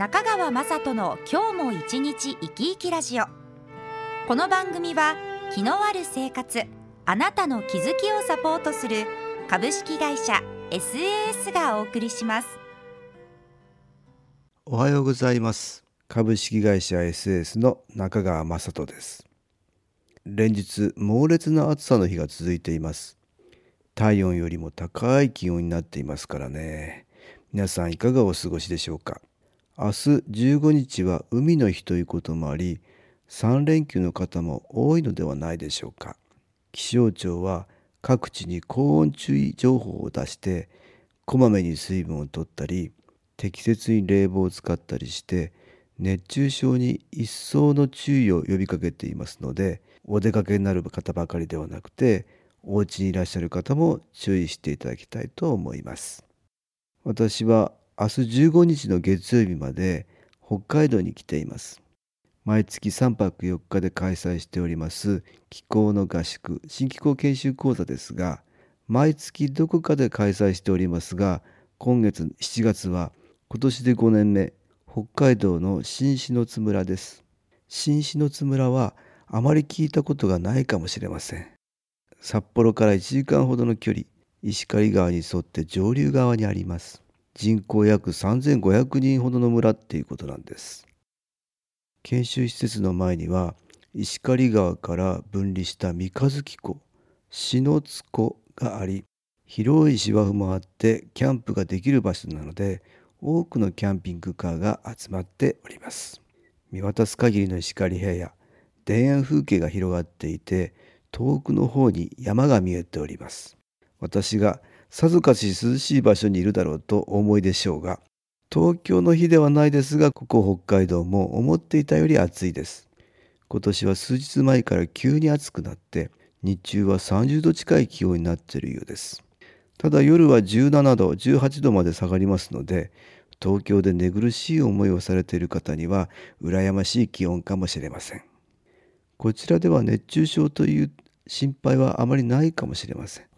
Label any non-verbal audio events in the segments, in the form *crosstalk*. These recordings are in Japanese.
中川雅人の今日も一日生き生きラジオ。この番組は気のある生活あなたの気づきをサポートする株式会社 SAS がお送りします。おはようございます。株式会社 SAS の中川雅人です。連日猛烈な暑さの日が続いています。体温よりも高い気温になっていますからね。皆さんいかがお過ごしでしょうか？明日15日は海の日ということもあり3連休の方も多いのではないでしょうか。気象庁は各地に高温注意情報を出してこまめに水分を取ったり適切に冷房を使ったりして熱中症に一層の注意を呼びかけていますのでお出かけになる方ばかりではなくてお家にいらっしゃる方も注意していただきたいと思います。私は明日15日の月曜日まで北海道に来ています。毎月3泊4日で開催しております気候の合宿新気候研修講座ですが毎月どこかで開催しておりますが今月7月は今年で5年目北海道の新篠津村です。新篠津村はあまり聞いたことがないかもしれません。札幌から1時間ほどの距離石狩川に沿って上流側にあります。人口約3500人ほどの村っていうことなんです。研修施設の前には石狩川から分離した三日月湖篠津湖があり広い芝生もあってキャンプができる場所なので多くのキャンピングカーが集まっております。見渡す限りの石狩平野田園風景が広がっていて遠くの方に山が見えております。私がさぞかし涼しい場所にいるだろうと思いでしょうが東京の日ではないですがここ北海道も思っていたより暑いです。今年は数日前から急に暑くなって日中は30度近い気温になっているようです。ただ夜は17度18度まで下がりますので東京で寝苦しい思いをされている方には羨ましい気温かもしれません。こちらでは熱中症という心配はあまりないかもしれません。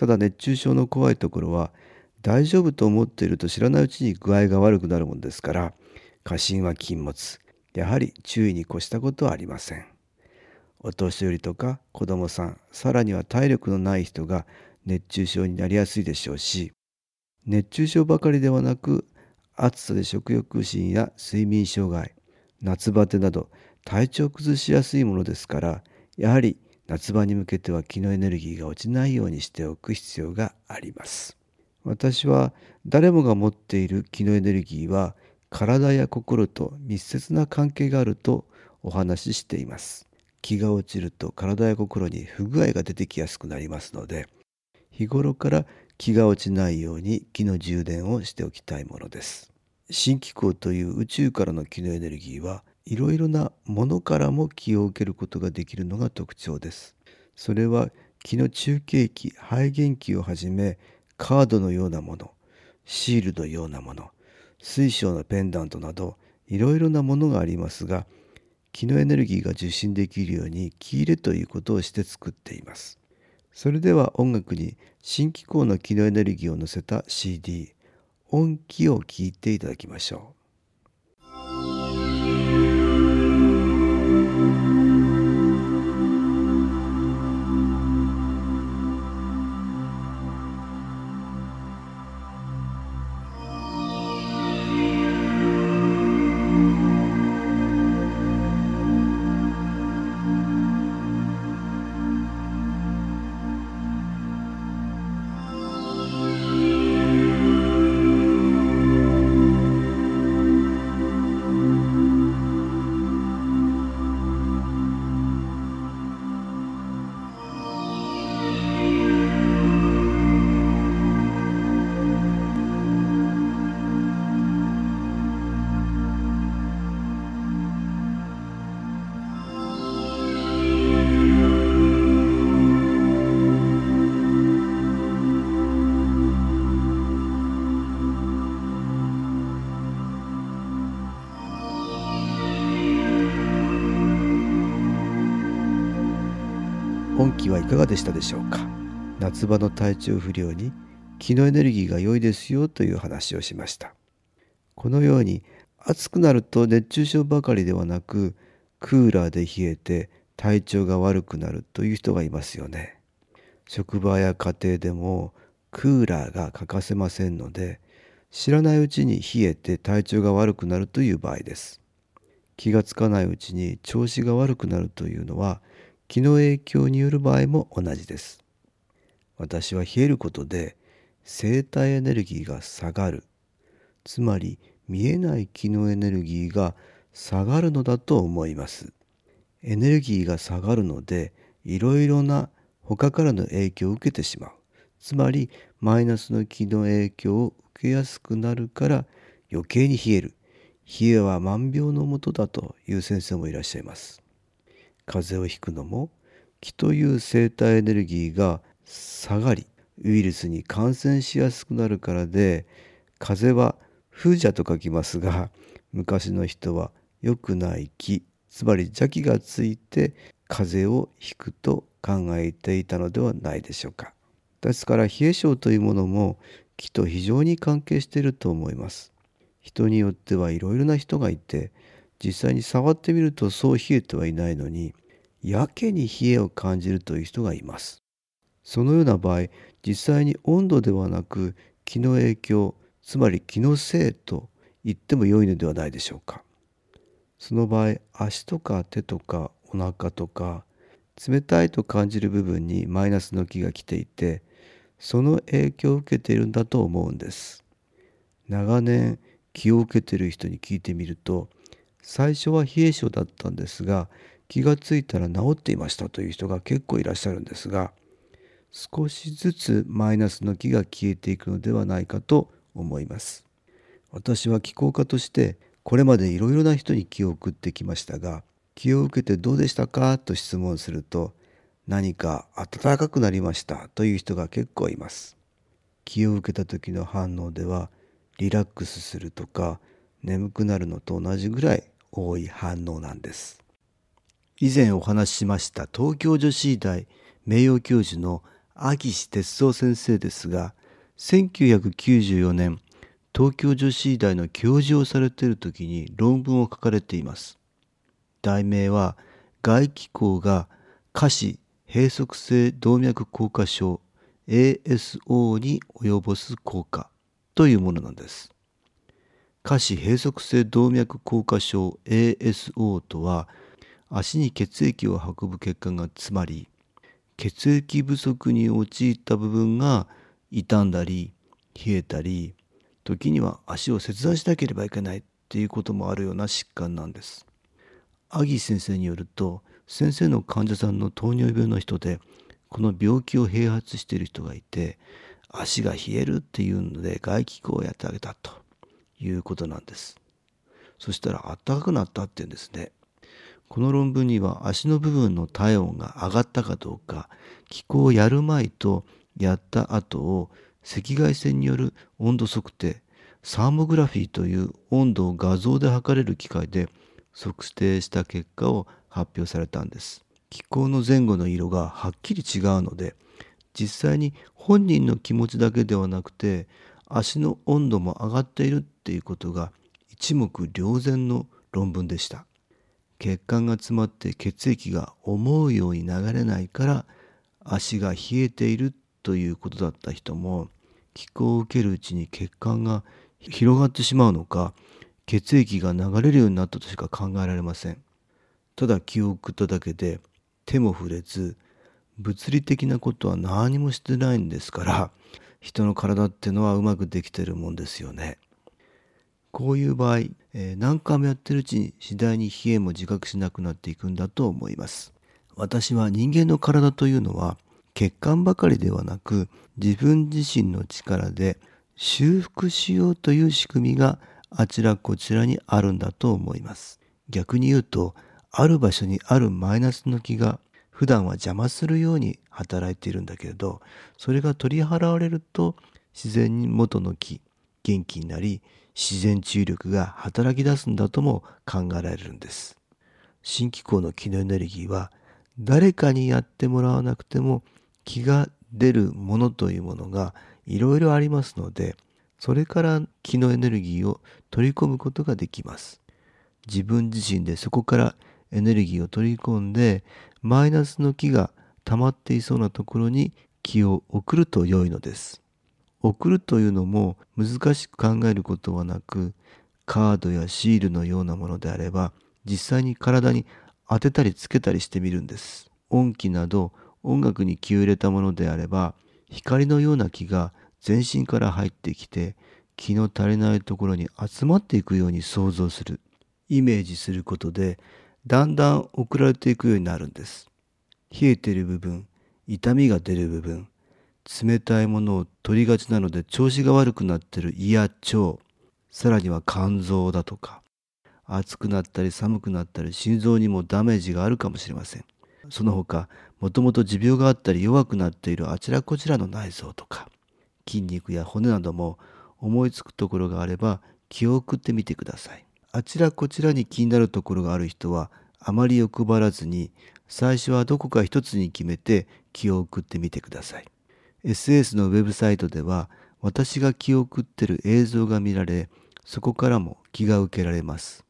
ただ熱中症の怖いところは大丈夫と思っていると知らないうちに具合が悪くなるものですから過信は禁物。やはり注意に越したことはありません。お年寄りとか子供さんさらには体力のない人が熱中症になりやすいでしょうし熱中症ばかりではなく暑さで食欲不振や睡眠障害夏バテなど体調崩しやすいものですからやはり夏場に向けては気のエネルギーが落ちないようにしておく必要があります。私は誰もが持っている気のエネルギーは体や心と密接な関係があるとお話ししています。気が落ちると体や心に不具合が出てきやすくなりますので日頃から気が落ちないように気の充電をしておきたいものです。新気候という宇宙からの気のエネルギーはいろいろなものからも気を受けることができるのが特徴です。それは気の中継器、肺元気をはじめカードのようなもの、シールのようなもの、水晶のペンダントなどいろいろなものがありますが気のエネルギーが受信できるように気入れということをして作っています。それでは音楽に新機構の気のエネルギーを乗せた CD 音気を聴いていただきましょう。本期はいかがでしたでしょうか？夏場の体調不良に気のエネルギーが良いですよという話をしました。このように暑くなると熱中症ばかりではなくクーラーで冷えて体調が悪くなるという人がいますよね。職場や家庭でもクーラーが欠かせませんので知らないうちに冷えて体調が悪くなるという場合です。気がつかないうちに調子が悪くなるというのは気の影響による場合も同じです。私は冷えることで生体エネルギーが下がる。つまり見えない気のエネルギーが下がるのだと思います。エネルギーが下がるのでいろいろな他からの影響を受けてしまう。つまりマイナスの気の影響を受けやすくなるから余計に冷える。冷えは万病のもとだという先生もいらっしゃいます。風邪をひくのも気という生体エネルギーが下がりウイルスに感染しやすくなるからで風邪は風邪と書きますが *laughs* 昔の人は良くない気つまり邪気がついて風邪をひくと考えていたのではないでしょうか。ですから冷え性というものも気と非常に関係していると思います。人によってはいろいろな人がいて実際に触ってみるとそう冷えてはいないのにやけに冷えを感じるという人がいます。そのような場合実際に温度ではなく気の影響つまり気のせいと言っても良いのではないでしょうか。その場合足とか手とかお腹とか冷たいと感じる部分にマイナスの気が来ていてその影響を受けているんだと思うんです。長年気を受けている人に聞いてみると最初は冷え性だったんですが気がついたら治っていましたという人が結構いらっしゃるんですが少しずつマイナスの気が消えていくのではないかと思います。私は気候家としてこれまでいろいろな人に気を送ってきましたが気を受けてどうでしたかと質問すると何か暖かくなりましたという人が結構います。気を受けた時の反応ではリラックスするとか眠くなるのと同じぐらい多い反応なんです。以前お話ししました東京女子医大名誉教授の秋志哲三先生ですが1994年東京女子医大の教授をされている時に論文を書かれています。題名は外気口が下肢閉塞性動脈硬化症 ASO に及ぼす効果というものなんです。下肢閉塞性動脈硬化症 ASO とは足に血液を運ぶ血管が詰まり血液不足に陥った部分が傷んだり冷えたり時には足を切断しなければいけないっていうこともあるような疾患なんです。アギ先生によると先生の患者さんの糖尿病の人でこの病気を併発している人がいて足が冷えるっていうので外気口をやってあげたということなんです。そしたらあったかくなったっていうんですね。この論文には足の部分の体温が上がったかどうか気候をやる前とやった後を赤外線による温度測定サーモグラフィーという温度を画像で測れる機械で測定した結果を発表されたんです。気候の前後の色がはっきり違うので実際に本人の気持ちだけではなくて足の温度も上がっているっていうことが一目瞭然の論文でした。血管が詰まって血液が思うように流れないから足が冷えているということだった人も気候を受けるうちに血管が広がってしまうのか血液が流れるようになったとしか考えられません。ただ気を送っただけで手も触れず物理的なことは何もしてないんですから人の体ってのはうまくできてるもんですよね。こういう場合、えー、何回もやってるうちに次第に冷えも自覚しなくなっていくんだと思います。私は人間の体というのは血管ばかりではなく自分自身の力で修復しようという仕組みがあちらこちらにあるんだと思います。逆に言うとある場所にあるマイナスの気が普段は邪魔するように働いているんだけれどそれが取り払われると自然に元の気元気になり自然治癒力が働き出すんだとも考えられるんです。新機構の気のエネルギーは誰かにやってもらわなくても気が出るものというものがいろいろありますのでそれから気のエネルギーを取り込むことができます。自分自身でそこからエネルギーを取り込んでマイナスの気が溜まっていそうなところに気を送ると良いのです。送るというのも難しく考えることはなくカードやシールのようなものであれば実際に体に当てたりつけたりしてみるんです。音機など音楽に気を入れたものであれば光のような気が全身から入ってきて気の足りないところに集まっていくように想像するイメージすることでだんだん送られていくようになるんです。冷えてる部分痛みが出る部分冷たいものを取りがちなので調子が悪くなってる胃や腸。さらには肝臓だとか。暑くなったり寒くなったり心臓にもダメージがあるかもしれません。その他もともと持病があったり弱くなっているあちらこちらの内臓とか。筋肉や骨なども思いつくところがあれば気を送ってみてください。あちらこちらに気になるところがある人はあまり欲張らずに最初はどこか一つに決めて気を送ってみてください。SS のウェブサイトでは私が気を送ってる映像が見られそこからも気が受けられます。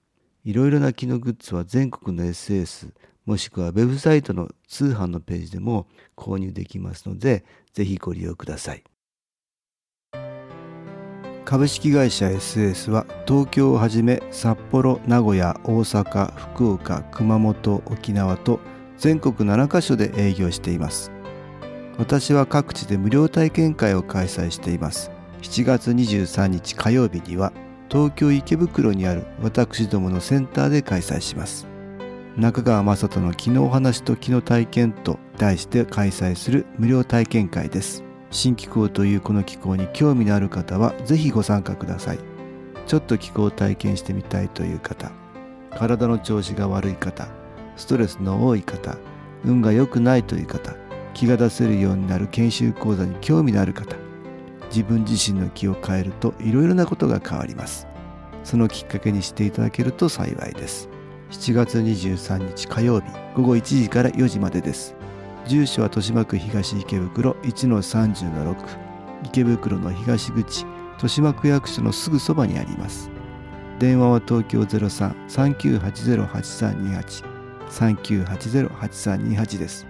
いろいろな気のグッズは全国の SS もしくはウェブサイトの通販のページでも購入できますのでぜひご利用ください。株式会社 SS は東京をはじめ札幌名古屋大阪福岡熊本沖縄と全国7カ所で営業しています。私は各地で無料体験会を開催しています。7月23日火曜日には東京池袋にある私どものセンターで開催します。中川雅人の気のお話と気の体験と題して開催する無料体験会です。新気候というこの気候に興味のある方はぜひご参加ください。ちょっと気候を体験してみたいという方体の調子が悪い方ストレスの多い方運が良くないという方気が出せるようになる研修講座に興味のある方自分自身の気を変えるといろいろなことが変わります。そのきっかけにしていただけると幸いです。7月23日火曜日午後1時から4時までです。住所は豊島区東池袋1-30-6池袋の東口豊島区役所のすぐそばにあります。電話は東京03-3980-8328 3980-8328です。